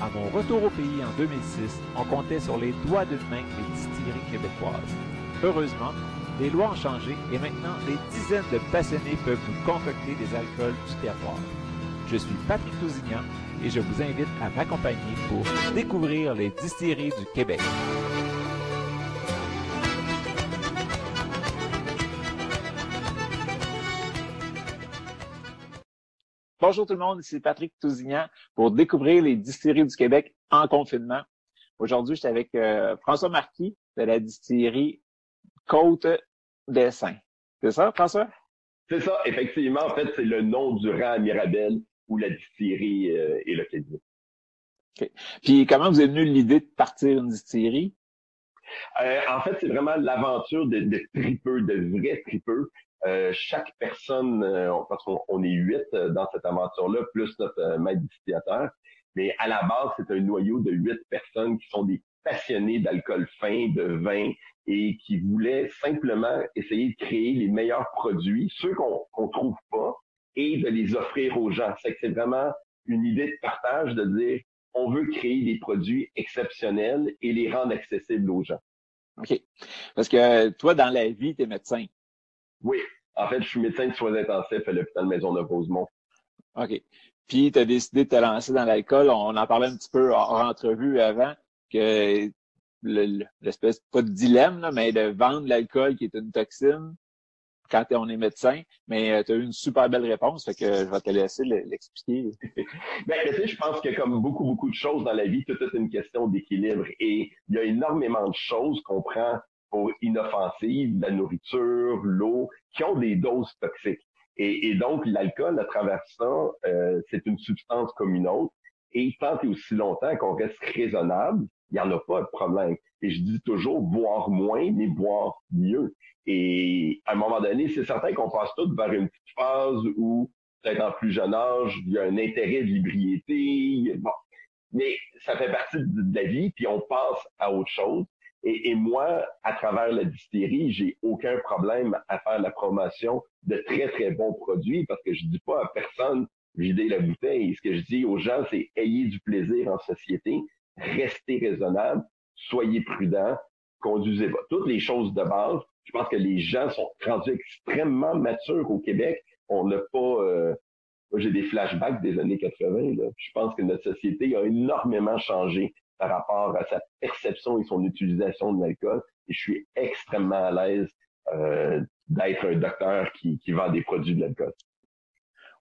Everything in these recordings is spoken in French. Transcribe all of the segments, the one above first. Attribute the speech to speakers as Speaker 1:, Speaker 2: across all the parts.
Speaker 1: À mon retour au pays en 2006, on comptait sur les doigts d'une main les distilleries québécoises. Heureusement, les lois ont changé et maintenant des dizaines de passionnés peuvent nous concocter des alcools du terroir. Je suis Patrick Tousignan et je vous invite à m'accompagner pour découvrir les distilleries du Québec. Bonjour tout le monde, ici Patrick Tousignan pour découvrir les distilleries du Québec en confinement. Aujourd'hui, je suis avec euh, François Marquis de la distillerie Côte des Saints. C'est ça, François?
Speaker 2: C'est ça, effectivement. En fait, c'est le nom du rang à Mirabel où la distillerie euh, est localisée.
Speaker 1: Puis comment vous êtes venu l'idée de partir une distillerie?
Speaker 2: Euh, en fait, c'est vraiment l'aventure de, de tripeux, de vrais tripeux. Euh, chaque personne, euh, parce qu'on on est huit euh, dans cette aventure-là, plus notre euh, maître distillateur, mais à la base, c'est un noyau de huit personnes qui sont des passionnés d'alcool fin, de vin, et qui voulaient simplement essayer de créer les meilleurs produits, ceux qu'on qu'on trouve pas, et de les offrir aux gens. C'est que c'est vraiment une idée de partage de dire on veut créer des produits exceptionnels et les rendre accessibles aux gens.
Speaker 1: OK. Parce que toi, dans la vie, tu es médecin.
Speaker 2: Oui, en fait, je suis médecin de soins intensifs à l'hôpital Maisonneuve-Rosemont.
Speaker 1: OK. Puis tu as décidé de te lancer dans l'alcool. On en parlait un petit peu en entrevue avant que le- l'espèce, pas de dilemme, là, mais de vendre l'alcool qui est une toxine quand on est médecin. Mais tu as eu une super belle réponse, fait que je vais te laisser le- l'expliquer.
Speaker 2: Ben, tu sais, je pense que comme beaucoup, beaucoup de choses dans la vie, tout est une question d'équilibre. Et il y a énormément de choses qu'on prend pour inoffensives, la nourriture, l'eau, qui ont des doses toxiques. Et, donc, l'alcool, à travers ça, euh, c'est une substance comme une autre. Et tant et aussi longtemps qu'on reste raisonnable, il n'y en a pas de problème. Et je dis toujours boire moins, mais boire mieux. Et à un moment donné, c'est certain qu'on passe tous vers une petite phase où peut-être en plus jeune âge, il y a un intérêt de l'hybriété. Bon. Mais ça fait partie de la vie, puis on passe à autre chose. Et, moi, à travers la distillerie, j'ai aucun problème à faire la promotion de très, très bons produits parce que je dis pas à personne vider la bouteille. Ce que je dis aux gens, c'est ayez du plaisir en société, restez raisonnable, soyez prudent, conduisez pas. Toutes les choses de base. Je pense que les gens sont rendus extrêmement matures au Québec. On n'a pas... euh, moi, j'ai des flashbacks des années 80. Là. Je pense que notre société a énormément changé par rapport à sa perception et son utilisation de l'alcool. Et je suis extrêmement à l'aise euh, d'être un docteur qui, qui vend des produits de l'alcool.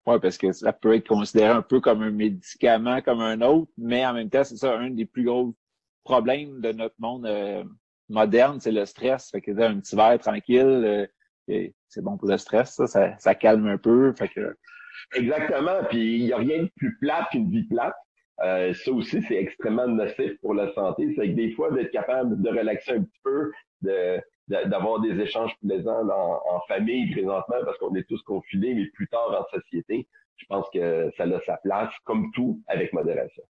Speaker 1: Ouais, parce que ça peut être considéré un peu comme un médicament, comme un autre, mais en même temps, c'est ça, un des plus gros problèmes de notre monde euh, moderne, c'est le stress. Fait que un petit verre tranquille, euh, c'est bon pour le stress, ça, ça, ça calme un peu. Fait que
Speaker 2: Exactement. Puis il n'y a rien de plus plate qu'une vie plate. Euh, ça aussi, c'est extrêmement nocif pour la santé. C'est que des fois, d'être capable de relaxer un petit peu, de d'avoir des échanges plaisants en, en famille présentement parce qu'on est tous confinés, mais plus tard en société, je pense que ça a sa place, comme tout, avec modération.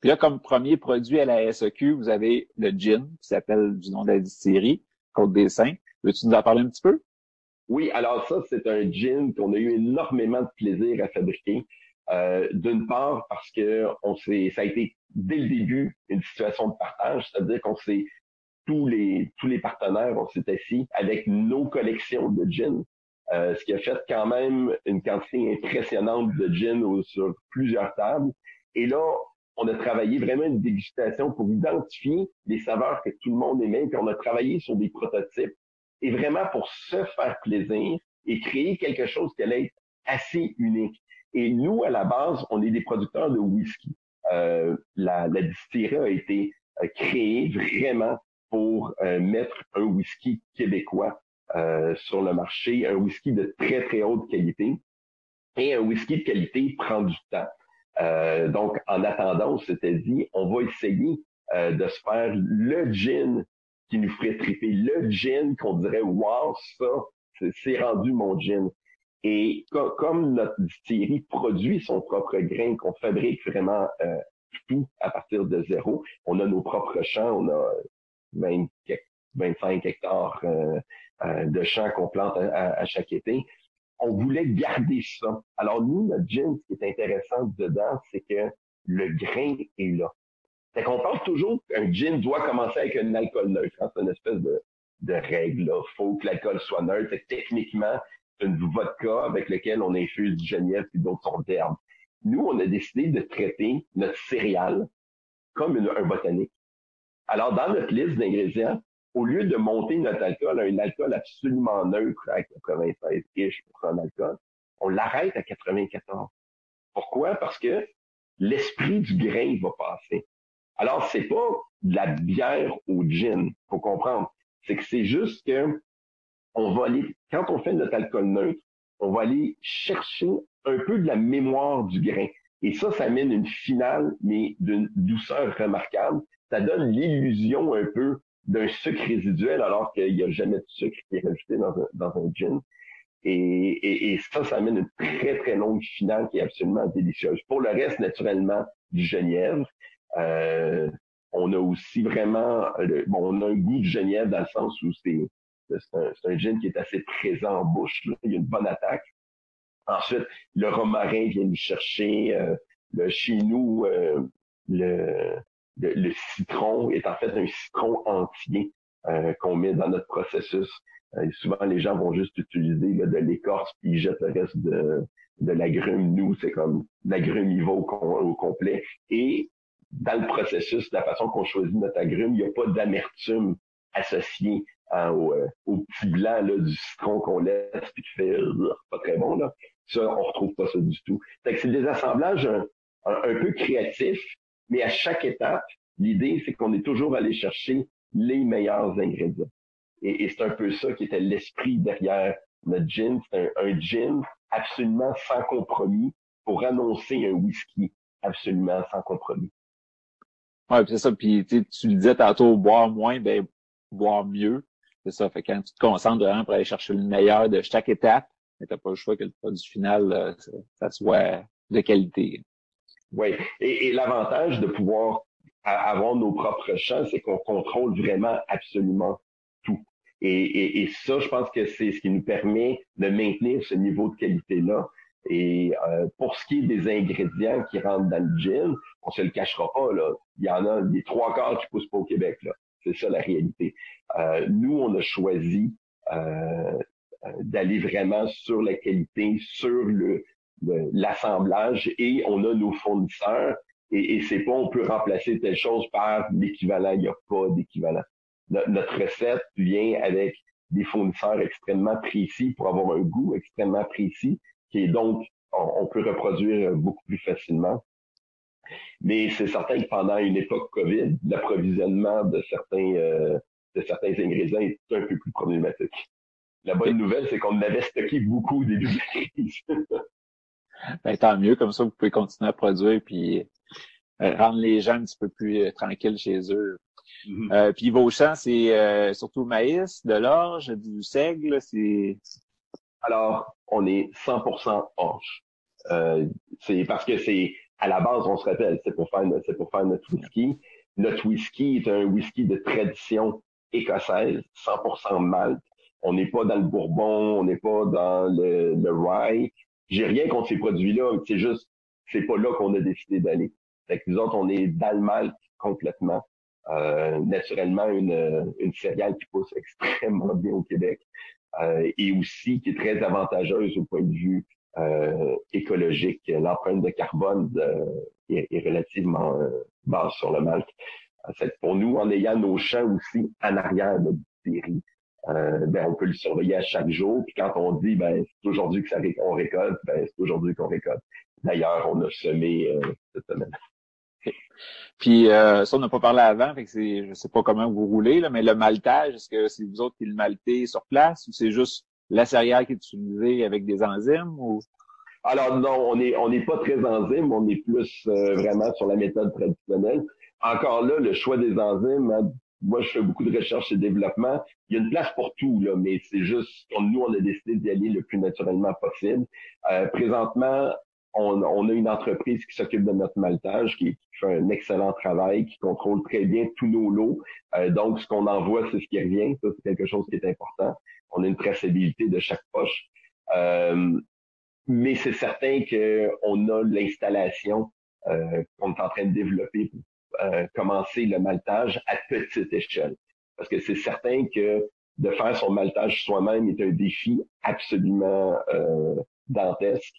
Speaker 1: Puis là, comme premier produit à la SEQ, vous avez le gin, qui s'appelle du nom de la distillerie, Côte des Saints. Veux-tu nous en parler un petit peu?
Speaker 2: Oui, alors ça, c'est un gin qu'on a eu énormément de plaisir à fabriquer. Euh, D'une part, parce que on ça a été dès le début une situation de partage, c'est-à-dire qu'on s'est tous les tous les partenaires, on s'est assis avec nos collections de gin, euh, ce qui a fait quand même une quantité impressionnante de gin sur plusieurs tables. Et là, on a travaillé vraiment une dégustation pour identifier les saveurs que tout le monde aimait, puis on a travaillé sur des prototypes, et vraiment pour se faire plaisir et créer quelque chose qui allait être assez unique. Et nous, à la base, on est des producteurs de whisky. Euh, la, la distillerie a été euh, créée vraiment pour euh, mettre un whisky québécois euh, sur le marché, un whisky de très, très haute qualité. Et un whisky de qualité prend du temps. Donc, en attendant, on s'était dit, on va essayer de se faire le gin qui nous ferait triper, le gin qu'on dirait, wow, ça, c'est rendu mon gin. Et comme notre distillerie produit son propre grain, qu'on fabrique vraiment euh, tout à partir de zéro, on a nos propres champs, on a 20, 25 hectares euh, euh, de champs qu'on plante à, chaque été. On voulait garder ça. Alors nous, notre gin, ce qui est intéressant dedans, c'est que le grain est là. C'est qu'on pense toujours qu'un gin doit commencer avec un alcool neutre. Hein. C'est une espèce de, de règle. Il faut que l'alcool soit neutre. techniquement, une vodka avec laquelle on infuse du genièvre et d'autres sortes d'herbes. Nous, on a décidé de traiter notre céréale comme un botanique. Alors, dans notre liste d'ingrédients, au lieu de monter notre alcool à un alcool absolument neutre à 96 d'alcool, on l'arrête à 94. Pourquoi? Parce que l'esprit du grain va passer. Alors, c'est pas de la bière au gin, faut comprendre. C'est que c'est juste que on va aller, quand on fait notre alcool neutre, on va aller chercher un peu de la mémoire du grain. Et ça, ça amène une finale, mais d'une douceur remarquable. Ça donne l'illusion un peu d'un sucre résiduel alors qu'il n'y a jamais de sucre qui est rajouté dans un, dans un gin. Et, et, ça, ça amène une très, très longue finale qui est absolument délicieuse. Pour le reste, naturellement, du genièvre. Euh, on a aussi vraiment, bon, on a un goût de genièvre dans le sens où c'est c'est un, gin qui est assez présent en bouche. Il y a une bonne attaque. Ensuite, le romarin vient nous chercher. Euh, le, chez nous, euh, le, le, citron est en fait un citron entier euh, qu'on met dans notre processus. Souvent, les gens vont juste utiliser de l'écorce puis ils jettent le reste de, de l'agrume. Nous, c'est comme l'agrume, il va au, complet. Et dans le processus, la façon qu'on choisit notre agrume, il n'y a pas d'amertume associée hein, au, euh, au, petit blanc là, du citron qu'on laisse puis qui fait pas très bon. Là. Ça, on retrouve pas ça du tout. c'est des assemblages un, un peu créatifs mais à chaque étape, l'idée, c'est qu'on est toujours allé chercher les meilleurs ingrédients. Et, c'est un peu ça qui était l'esprit derrière notre gin. C'est un, gin absolument sans compromis pour annoncer un whisky absolument sans compromis.
Speaker 1: Ouais, c'est ça. Puis tu le disais tantôt, boire moins, ben boire mieux. C'est ça. Fait quand tu te concentres vraiment pour aller chercher le meilleur de chaque étape, tu n'as pas le choix que le produit final, euh, ça soit de qualité.
Speaker 2: Oui, et, l'avantage de pouvoir avoir nos propres champs, c'est qu'on contrôle vraiment absolument tout. Et, ça, je pense que c'est ce qui nous permet de maintenir ce niveau de qualité-là. Et euh, pour ce qui est des ingrédients qui rentrent dans le gin, on se le cachera pas, là. Il y en a des trois quarts qui poussent pas au Québec, là. C'est ça la réalité. Euh, nous, on a choisi euh, d'aller vraiment sur la qualité, sur le, l'assemblage et on a nos fournisseurs et, et c'est pas on peut remplacer telle chose par l'équivalent, il n'y a pas d'équivalent. Notre recette vient avec des fournisseurs extrêmement précis pour avoir un goût extrêmement précis qui est donc on, peut reproduire beaucoup plus facilement. Mais c'est certain que pendant une époque COVID, l'approvisionnement de certains euh, de certains ingrédients est un peu plus problématique. La bonne nouvelle, c'est qu'on avait stocké beaucoup des début
Speaker 1: ben, tant mieux, comme ça, vous pouvez continuer à produire puis euh, rendre les gens un petit peu plus euh, tranquilles chez eux. Mm-hmm. euh, puis vos champs, c'est euh, surtout maïs, de l'orge, du seigle, c'est...
Speaker 2: Alors, on est 100% orge. c'est parce que c'est, à la base, on se rappelle, c'est pour faire, c'est pour faire notre whisky. Notre whisky est un whisky de tradition écossaise, 100% malt. On n'est pas dans le bourbon, on n'est pas dans le, le rye. J'ai rien contre ces produits-là, c'est juste, c'est pas là qu'on a décidé d'aller. Fait que nous autres, on est dans le mal complètement. Euh, naturellement, une, une céréale qui pousse extrêmement bien au Québec euh, et aussi qui est très avantageuse au point de vue écologique. L'empreinte de carbone est, est, relativement basse sur le malt. Pour nous, en ayant nos champs aussi en arrière de distillerie, euh, ben, on peut le surveiller à chaque jour. Puis quand on dit ben c'est aujourd'hui que ça qu'on récolte, ben c'est aujourd'hui qu'on récolte. D'ailleurs, on a semé euh, cette semaine.
Speaker 1: Puis euh, ça, on n'a pas parlé avant, fait que c'est, je sais pas comment vous roulez, là, mais le maltage, est-ce que c'est vous autres qui le maltez sur place ou c'est juste la céréale qui est utilisée avec des enzymes ou?
Speaker 2: Alors non, on est on n'est pas très enzyme, on est plus euh, vraiment sur la méthode traditionnelle. Encore là, le choix des enzymes, hein, moi, je fais beaucoup de recherche et développement. Il y a une place pour tout, là, mais c'est juste, nous, on a décidé d'y aller le plus naturellement possible. Euh, présentement, on, a une entreprise qui s'occupe de notre maltage, qui, fait un excellent travail, qui contrôle très bien tous nos lots. Euh, donc, ce qu'on envoie, c'est ce qui revient. Ça, c'est quelque chose qui est important. On a une traçabilité de chaque poche. Euh, mais c'est certain qu'on a l'installation euh, qu'on est en train de développer pour euh, commencer le maltage à petite échelle. Parce que c'est certain que de faire son maltage soi-même est un défi absolument dantesque.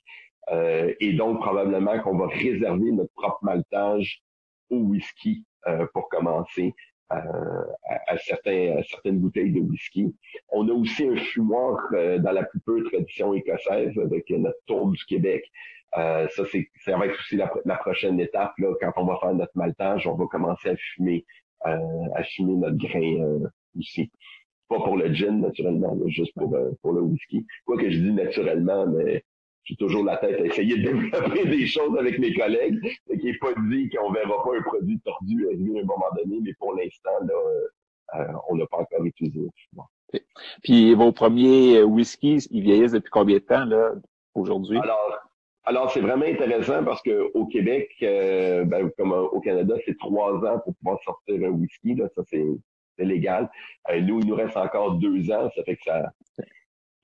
Speaker 2: Euh, et donc, probablement qu'on va réserver notre propre maltage au whisky euh, pour commencer à, à, certains, à certaines bouteilles de whisky. On a aussi un fumoir dans la plus peu tradition écossaise avec notre tour du Québec euh, ça, c'est, ça va être aussi la, prochaine étape. Là, quand on va faire notre maltage, on va commencer à fumer, euh, à fumer notre grain euh, aussi. Pas pour le gin, naturellement, juste pour, euh, pour le whisky. Quoi que je dis naturellement, mais j'ai toujours la tête à essayer de développer des choses avec mes collègues. qui n'est pas dit qu'on verra pas un produit tordu arriver à un moment donné, mais pour l'instant, là, on n'a pas encore utilisé.
Speaker 1: Puis vos premiers whiskies, ils vieillissent depuis combien de temps là aujourd'hui?
Speaker 2: Alors, alors, c'est vraiment intéressant parce que au Québec, euh, ben, comme au Canada, c'est trois ans pour pouvoir sortir un whisky. Là, ça, c'est, légal. Euh, nous, il nous reste encore deux ans. Ça fait que ça.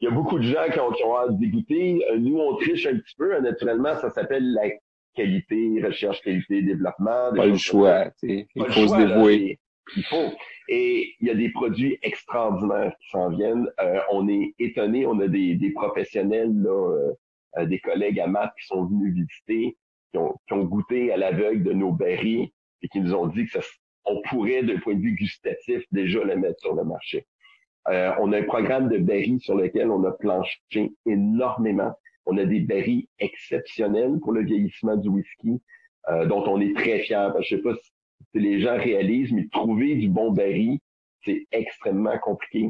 Speaker 2: Il y a beaucoup de gens qui ont, qui ont hâte d'écouter. Euh, nous, on triche un petit peu. Naturellement, ça s'appelle la qualité, recherche, qualité, développement.
Speaker 1: Pas le choix. Il faut se dévouer.
Speaker 2: Il faut. Et il y a des produits extraordinaires qui s'en viennent. on est étonné. On a des, des professionnels là, euh, des collègues à maths qui sont venus visiter, qui ont, qui ont goûté à l'aveugle de nos berries et qui nous ont dit que ça, on pourrait, d'un point de vue gustatif, déjà le mettre sur le marché. Euh, on a un programme de berries sur lequel on a planché énormément. On a des berries exceptionnelles pour le vieillissement du whisky, euh, dont on est très fiers. Je sais pas si les gens réalisent, mais trouver du bon berry, c'est extrêmement compliqué.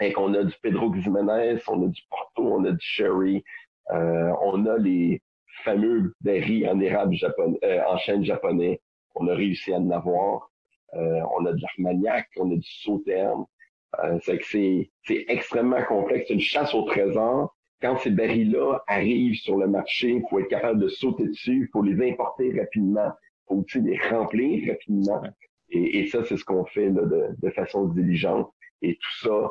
Speaker 2: Et qu'on a du Pedro Ximénez, on a du Porto, on a du Sherry, euh, on a les fameux berries en érable japonais, euh, en chêne japonais. On a réussi à en avoir. On a de l'armagnac, on a du sauterne. C'est c'est extrêmement complexe. C'est une chasse au trésor. Quand ces berries-là arrivent sur le marché, il faut être capable de sauter dessus, il faut les importer rapidement, il faut aussi les remplir rapidement. Et, ça, c'est ce qu'on fait de, de façon diligente. Et tout ça,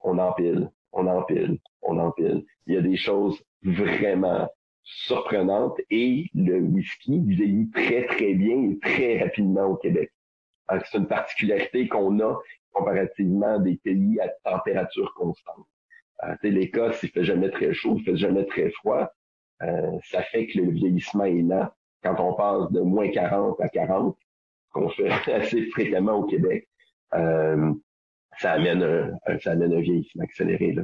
Speaker 2: on empile on empile, on empile. Il y a des choses vraiment surprenantes et le whisky vieillit très, très bien et très rapidement au Québec. C'est une particularité qu'on a comparativement des pays à température constante. Euh, L'Écosse, il fait jamais très chaud, il fait jamais très froid. Euh, ça fait que le vieillissement est lent. Quand on passe de moins 40 à 40, qu'on fait assez fréquemment au Québec, euh, ça amène un, ça amène un vieillissement accéléré.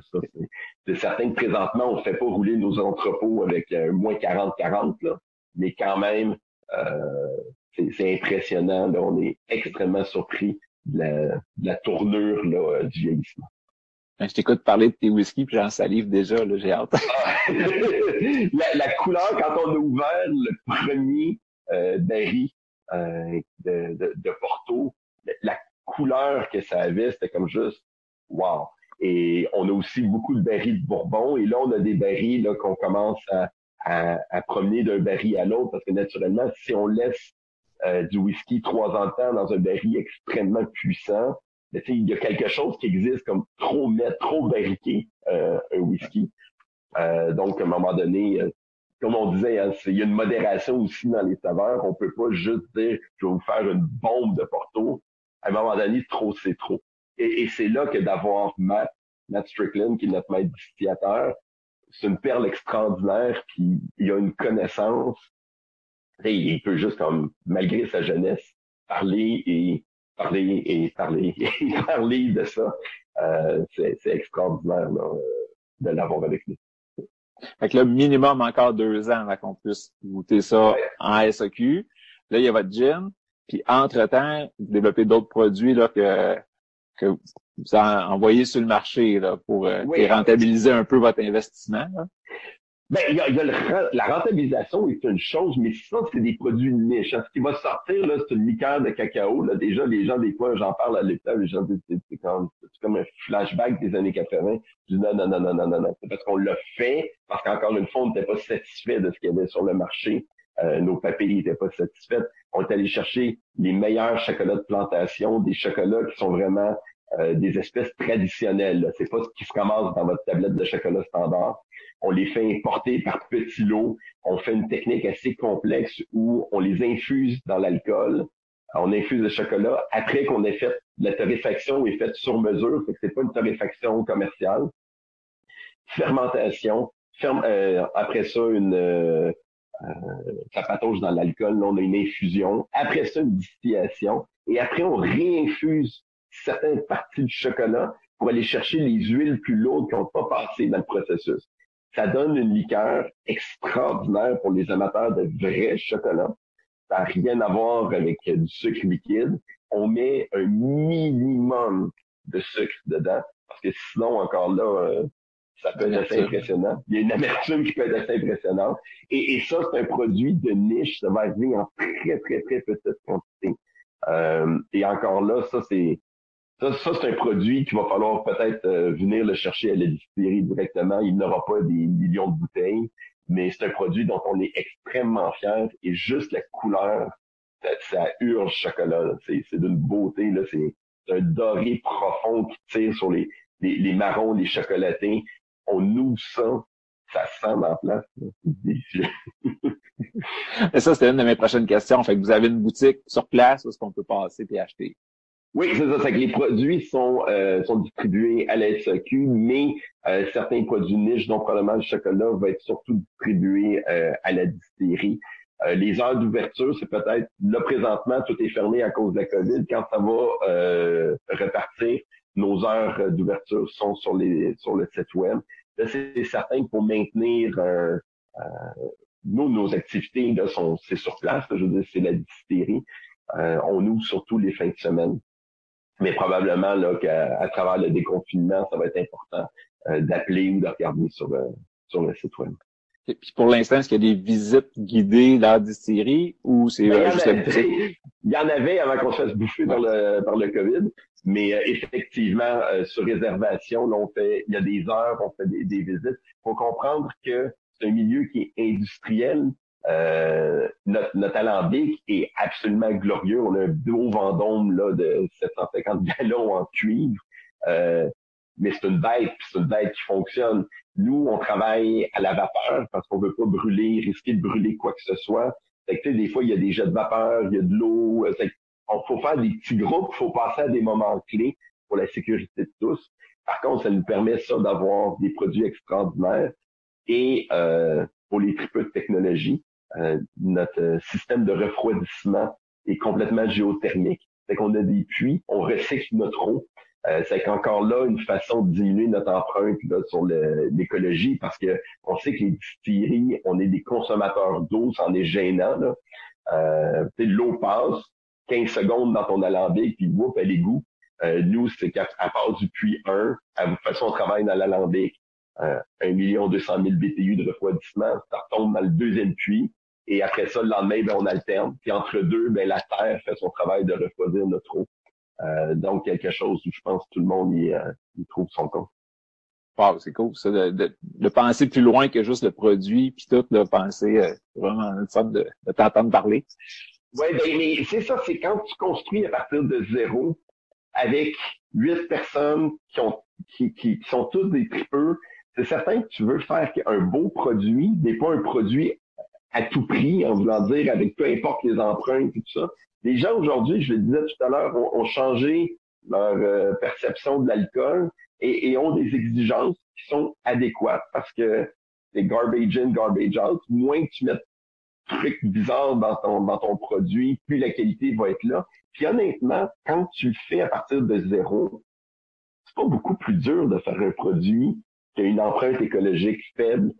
Speaker 2: C'est, certain que présentement, on ne fait pas rouler nos entrepôts avec un moins 40-40, là, mais quand même, euh, c'est, impressionnant. Là, on est extrêmement surpris de la, de la tournure là, euh, du vieillissement.
Speaker 1: Ben, je t'écoute parler de tes whisky, puis j'en salive déjà, là, j'ai hâte.
Speaker 2: la, la, couleur, quand on a ouvert le premier euh, berry euh, de, de, de Porto, la couleur que ça avait, c'était comme juste wow. Et on a aussi beaucoup de barils de Bourbon. Et là, on a des barils là qu'on commence à, à, à, promener d'un baril à l'autre parce que naturellement, si on laisse euh, du whisky trois ans de temps dans un baril extrêmement puissant, ben, il y a quelque chose qui existe comme trop mettre, trop barriquer euh, un whisky. Euh, donc, à un moment donné, euh, comme on disait, hein, il y a une modération aussi dans les saveurs. On peut pas juste dire je vais vous faire une bombe de Porto à un moment donné, trop, c'est trop. Et, et c'est là que d'avoir Matt, Matt Strickland, qui est notre maître distillateur, c'est une perle extraordinaire, puis il a une connaissance. Il peut juste, comme, malgré sa jeunesse, parler et parler et parler et parler de ça. Euh, c'est, extraordinaire là, de l'avoir avec nous.
Speaker 1: Fait que là, minimum encore deux ans avant qu'on puisse goûter ça en SAQ. Là, il y a votre gin. Puis entre-temps, vous développez d'autres produits là, que, que vous envoyez sur le marché là, pour euh, rentabiliser un peu votre investissement.
Speaker 2: Ben, il y a, la rentabilisation est une chose, mais ça, c'est des produits niche. Ce qui va sortir, là, c'est une liqueur de cacao. Là. Déjà, les gens, des fois, j'en parle à l'époque, les gens disent, c'est comme, comme un flashback des années 80. Je dis, non, non, non, non, non, non, non. C'est parce qu'on l'a fait, parce qu'encore une fois, on n'était pas satisfait de ce qu'il y avait sur le marché. Euh, nos papiers n'étaient pas satisfaits. On est allé chercher les meilleurs chocolats de plantation, des chocolats qui sont vraiment euh, des espèces traditionnelles. C'est pas ce qui se commence dans votre tablette de chocolat standard. On les fait importer par petits lots. On fait une technique assez complexe où on les infuse dans l'alcool. On infuse le chocolat après qu'on ait fait la torréfaction est faite sur mesure, c'est pas une torréfaction commerciale. Fermentation, ferme, euh, après ça une euh, ça patauge dans l'alcool, là on a une infusion. Après ça une distillation et après on réinfuse certaines parties du chocolat pour aller chercher les huiles plus lourdes qui n'ont pas passé dans le processus. Ça donne une liqueur extraordinaire pour les amateurs de vrai chocolat. Ça n'a rien à voir avec du sucre liquide. On met un minimum de sucre dedans parce que sinon, encore là, euh, ça peut être assez impressionnant. Il y a une amertume qui peut être assez impressionnante. Et, ça, c'est un produit de niche. Ça va arriver en très, très, très petite quantité. Euh, et encore là, ça, c'est ça, ça c'est un produit qu'il va falloir peut-être euh, venir le chercher à la distillerie directement. Il n'aura pas des millions de bouteilles, mais c'est un produit dont on est extrêmement fier et juste la couleur, ça, urge chocolat. C'est, d'une beauté, là. C'est, un doré profond qui tire sur les, les, marrons, les chocolatés. On nous sent, ça sent la place.
Speaker 1: et ça, c'était une de mes prochaines questions. Fait que vous avez une boutique sur place où est-ce qu'on peut passer et acheter?
Speaker 2: Oui, c'est ça. C'est que les produits sont, euh, sont distribués à la SAQ, mais euh, certains produits niches, dont probablement le chocolat, va être surtout distribué euh, à la distillerie. les heures d'ouverture, c'est peut-être là présentement, tout est fermé à cause de la COVID. Quand ça va repartir, nos heures d'ouverture sont sur les sur le site web. Là, c'est certain que pour maintenir nous, nos activités là, sont c'est sur place. je veux dire, c'est la distillerie. on ouvre surtout les fins de semaine mais probablement là qu'à à travers le déconfinement, ça va être important euh, d'appeler ou de regarder sur le, sur le site web.
Speaker 1: Et puis pour l'instant, est-ce qu'il y a des visites guidées dans la distillerie ou c'est
Speaker 2: ben, juste la boutique? Il y en avait avant qu'on se fasse bouffer par le, par le COVID, mais euh, effectivement, euh, sur réservation, là, on fait, il y a des heures, on fait des, des visites. Il faut comprendre que c'est un milieu qui est industriel, euh, notre, notre alambic est absolument glorieux. On a un beau vendôme là, de 750 gallons en cuivre. Euh, mais c'est une bête, c'est une bête qui fonctionne. Nous, on travaille à la vapeur parce qu'on veut pas brûler, risquer de brûler quoi que ce soit. Fait que, des fois, il y a des jets de vapeur, il y a de l'eau. Euh, on faut faire des petits groupes, il faut passer à des moments clés pour la sécurité de tous. Par contre, ça nous permet ça d'avoir des produits extraordinaires. Et euh, pour les tripeux de technologie, notre euh, système de refroidissement est complètement géothermique. C'est qu'on a des puits, on recycle notre eau. Euh, c'est qu'encore là, une façon de diminuer notre empreinte sur l'écologie, parce que on sait que les distilleries, on est des consommateurs d'eau, c'en est gênant. Là. Euh, l'eau passe 15 secondes dans ton alambic, puis whoop, elle goût. Euh, nous, c'est qu'à part du puits 1, à toute façon, on travaille dans l'alambic. Euh, 1 million 200 000 BTU de refroidissement, ça retombe dans le deuxième puits. Et après ça, le lendemain, ben, on alterne. Puis entre deux, ben, la Terre fait son travail de refroidir notre eau. Euh, donc, quelque chose où je pense que tout le monde y, euh, trouve son compte.
Speaker 1: Wow, c'est cool, ça, de, de, penser plus loin que juste le produit, puis tout, de penser euh, vraiment une sorte de, de t'entendre parler.
Speaker 2: Oui, ben, mais c'est ça, c'est quand tu construis à partir de zéro, avec huit personnes qui ont qui, qui, sont tous des tripeux, c'est certain que tu veux faire un beau produit, mais pas un produit à tout prix, en voulant dire avec peu importe les empreintes et tout ça. Les gens aujourd'hui, je le disais tout à l'heure, ont, changé leur euh, perception de l'alcool et, ont des exigences qui sont adéquates parce que c'est garbage in, garbage out. Moins que tu mets trucs bizarres dans ton, dans ton produit, plus la qualité va être là. Puis honnêtement, quand tu le fais à partir de zéro, c'est pas beaucoup plus dur de faire un produit qui a une empreinte écologique faible.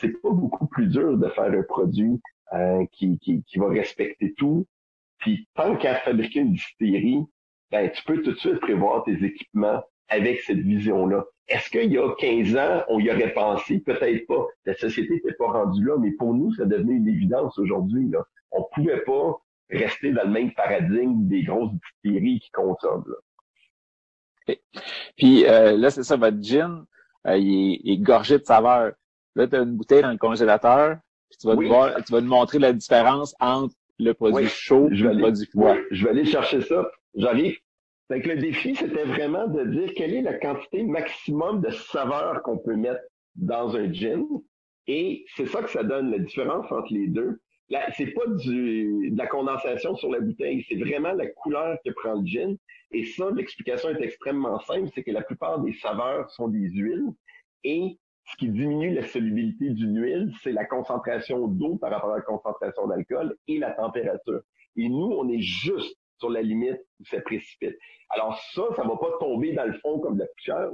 Speaker 2: C'est pas beaucoup plus dur de faire un produit euh, qui, qui, qui va respecter tout. Puis tant qu'à fabriquer une distillerie, ben, tu peux tout de suite prévoir tes équipements avec cette vision-là. Est-ce qu'il y a 15 ans, on y aurait pensé? Peut-être pas. La société n'était pas rendue là, mais pour nous, ça devenait une évidence aujourd'hui. Là. On pouvait pas rester dans le même paradigme des grosses distilleries qui consomment. Là.
Speaker 1: Puis euh, là, c'est ça, votre gin, euh, il, est, gorgé de saveur. Là, tu as une bouteille dans le congélateur, puis tu vas, voir, tu vas nous montrer la différence entre le produit chaud et le produit froid.
Speaker 2: je vais aller chercher ça. J'arrive. Donc, le défi, c'était vraiment de dire quelle est la quantité maximum de saveur qu'on peut mettre dans un gin. Et c'est ça que ça donne, la différence entre les deux. Là, c'est pas du, de la condensation sur la bouteille, c'est vraiment la couleur que prend le gin. Et ça, l'explication est extrêmement simple, c'est que la plupart des saveurs sont des huiles. Et ce qui diminue la solubilité d'une huile, c'est la concentration d'eau par rapport à la concentration d'alcool et la température. Et nous, on est juste sur la limite où ça précipite. Alors ça, ça va pas tomber dans le fond comme de la poussière.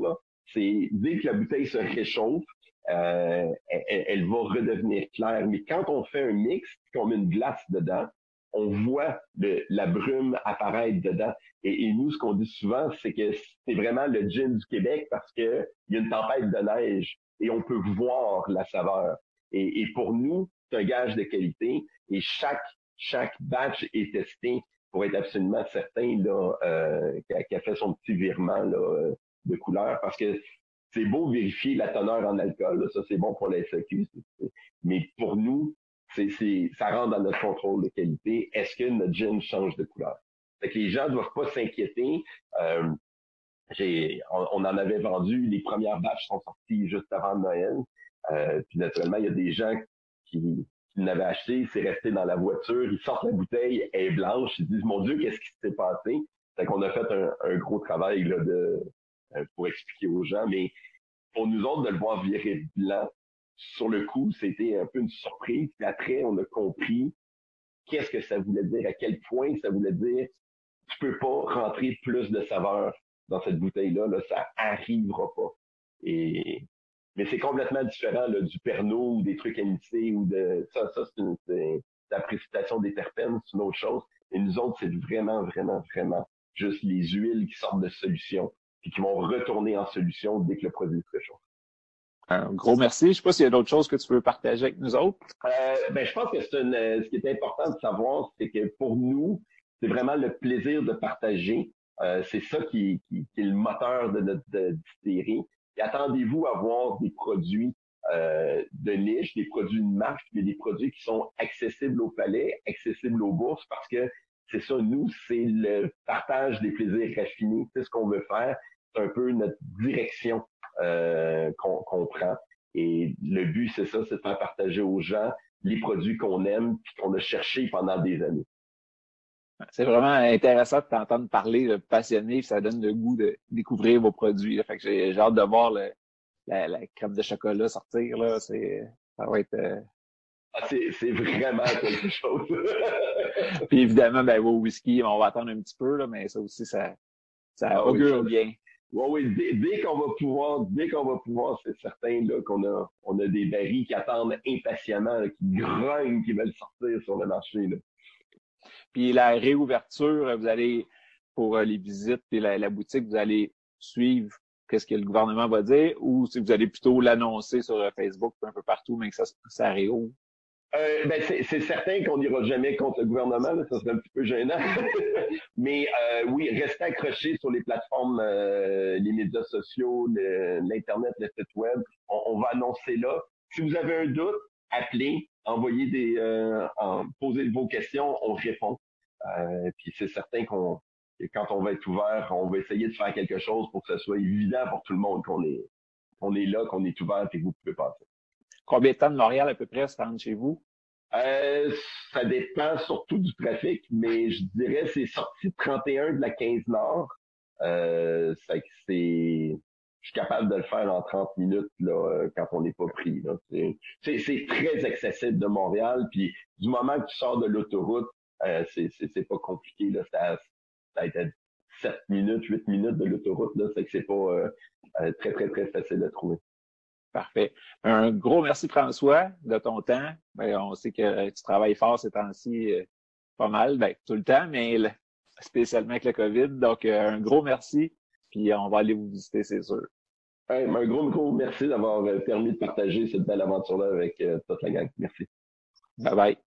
Speaker 2: C'est dès que la bouteille se réchauffe, euh, elle, va redevenir claire. Mais quand on fait un mix, qu'on met une glace dedans, on voit la brume apparaître dedans. Et, nous, ce qu'on dit souvent, c'est que c'est vraiment le gin du Québec parce que il y a une tempête de neige et on peut voir la saveur. Et, et pour nous, c'est un gage de qualité. Et chaque chaque batch est testé pour être absolument certain là euh, qu'il a fait son petit virement là, de couleur parce que c'est beau vérifier la teneur en alcool, ça c'est bon pour la SAQ, mais pour nous, c'est, ça rentre dans notre contrôle de qualité. Est-ce que notre gin change de couleur? Fait que les gens ne doivent pas s'inquiéter. Euh, on, en avait vendu, les premières batches sont sorties juste avant Noël. Euh, puis naturellement, il y a des gens qui, qui l'avaient acheté, c'est resté dans la voiture, ils sortent la bouteille, elle est blanche, ils disent Mon Dieu, qu'est-ce qui s'est passé? Fait qu'on a fait un, gros travail là, de, euh, pour expliquer aux gens, mais pour nous autres, de le voir virer blanc, sur le coup, c'était un peu une surprise. Puis après, on a compris qu'est-ce que ça voulait dire, à quel point ça voulait dire tu peux pas rentrer plus de saveur dans cette bouteille-là, là, ça arrivera pas. Et mais c'est complètement différent là, du Pernod ou des trucs émissés ou de ça, ça c'est, une, la précipitation des terpènes, c'est une autre chose. Et nous autres, c'est vraiment, vraiment, vraiment juste les huiles qui sortent de solution puis qui vont retourner en solution dès que le produit est chaud.
Speaker 1: Un gros merci. Je sais pas s'il y a d'autres choses que tu veux partager avec nous autres.
Speaker 2: Euh, ben, je pense que c'est une, ce qui est important de savoir, c'est que pour nous, c'est vraiment le plaisir de partager. Euh, c'est ça qui, qui, qui, est le moteur de notre distillerie. Et attendez-vous à voir des produits euh, de niche, des produits de marque, mais des produits qui sont accessibles au palais, accessibles aux bourses, parce que c'est ça, nous, c'est le partage des plaisirs raffinés. C'est ce qu'on veut faire. C'est un peu notre direction euh, qu'on prend. Et le but, c'est ça, c'est de faire partager aux gens les produits qu'on aime puis qu'on a cherché pendant des années.
Speaker 1: C'est vraiment intéressant de t'entendre parler de passionné, ça donne le goût de découvrir vos produits. Fait que j'ai hâte de voir le, la, la, crème de chocolat sortir. Là. C'est, ça va être. Euh,
Speaker 2: ah, c'est, vraiment quelque chose.
Speaker 1: Puis évidemment, ben, vos whisky, on va attendre un petit peu, là, mais ça aussi, ça, ça ah augure bien.
Speaker 2: Oui, oui, dès, qu'on va pouvoir, dès qu'on va pouvoir, c'est certain là, qu'on a, on a des barils qui attendent impatiemment, qui grognent, qui veulent sortir sur le marché. Là.
Speaker 1: Puis la réouverture, vous allez, pour euh, les visites et la, boutique, vous allez suivre qu'est-ce que le gouvernement va dire ou si vous allez plutôt l'annoncer sur euh, Facebook un peu partout, mais que ça, ça réouvre?
Speaker 2: Euh, ben c'est certain qu'on n'ira jamais contre le gouvernement, ça serait un petit peu gênant. Mais euh, oui, restez accrochés sur les plateformes, les médias sociaux, l'Internet, le, site web. On, va annoncer là. Si vous avez un doute, appelez, envoyez des, euh, posez vos questions, on répond. puis c'est certain qu'on, quand on va être ouvert, on va essayer de faire quelque chose pour que ce soit évident pour tout le monde qu'on est, qu'on est là, qu'on est ouvert et que vous pouvez passer.
Speaker 1: Combien de temps de Montréal à peu près se rendre chez vous?
Speaker 2: Euh, ça dépend surtout du trafic, mais je dirais c'est sorti de 31 de la 15 Nord. Euh, c'est, je suis capable de le faire en 30 minutes là, quand on n'est pas pris. C'est très accessible de Montréal, puis du moment que tu sors de l'autoroute, euh, c'est pas compliqué. Là. Ça, a été 7 minutes, 8 minutes de l'autoroute, c'est que c'est pas euh, euh, très, très, très facile à trouver.
Speaker 1: Parfait. Un gros merci, François, de ton temps. Ben, on sait que tu travailles fort ces temps-ci, euh, pas mal, ben, tout le temps, mais spécialement avec le COVID. Donc, un gros merci, puis on va aller vous visiter, c'est sûr.
Speaker 2: un gros, gros merci d'avoir permis de partager cette belle aventure-là avec toute la gang. Merci.
Speaker 1: Bye bye.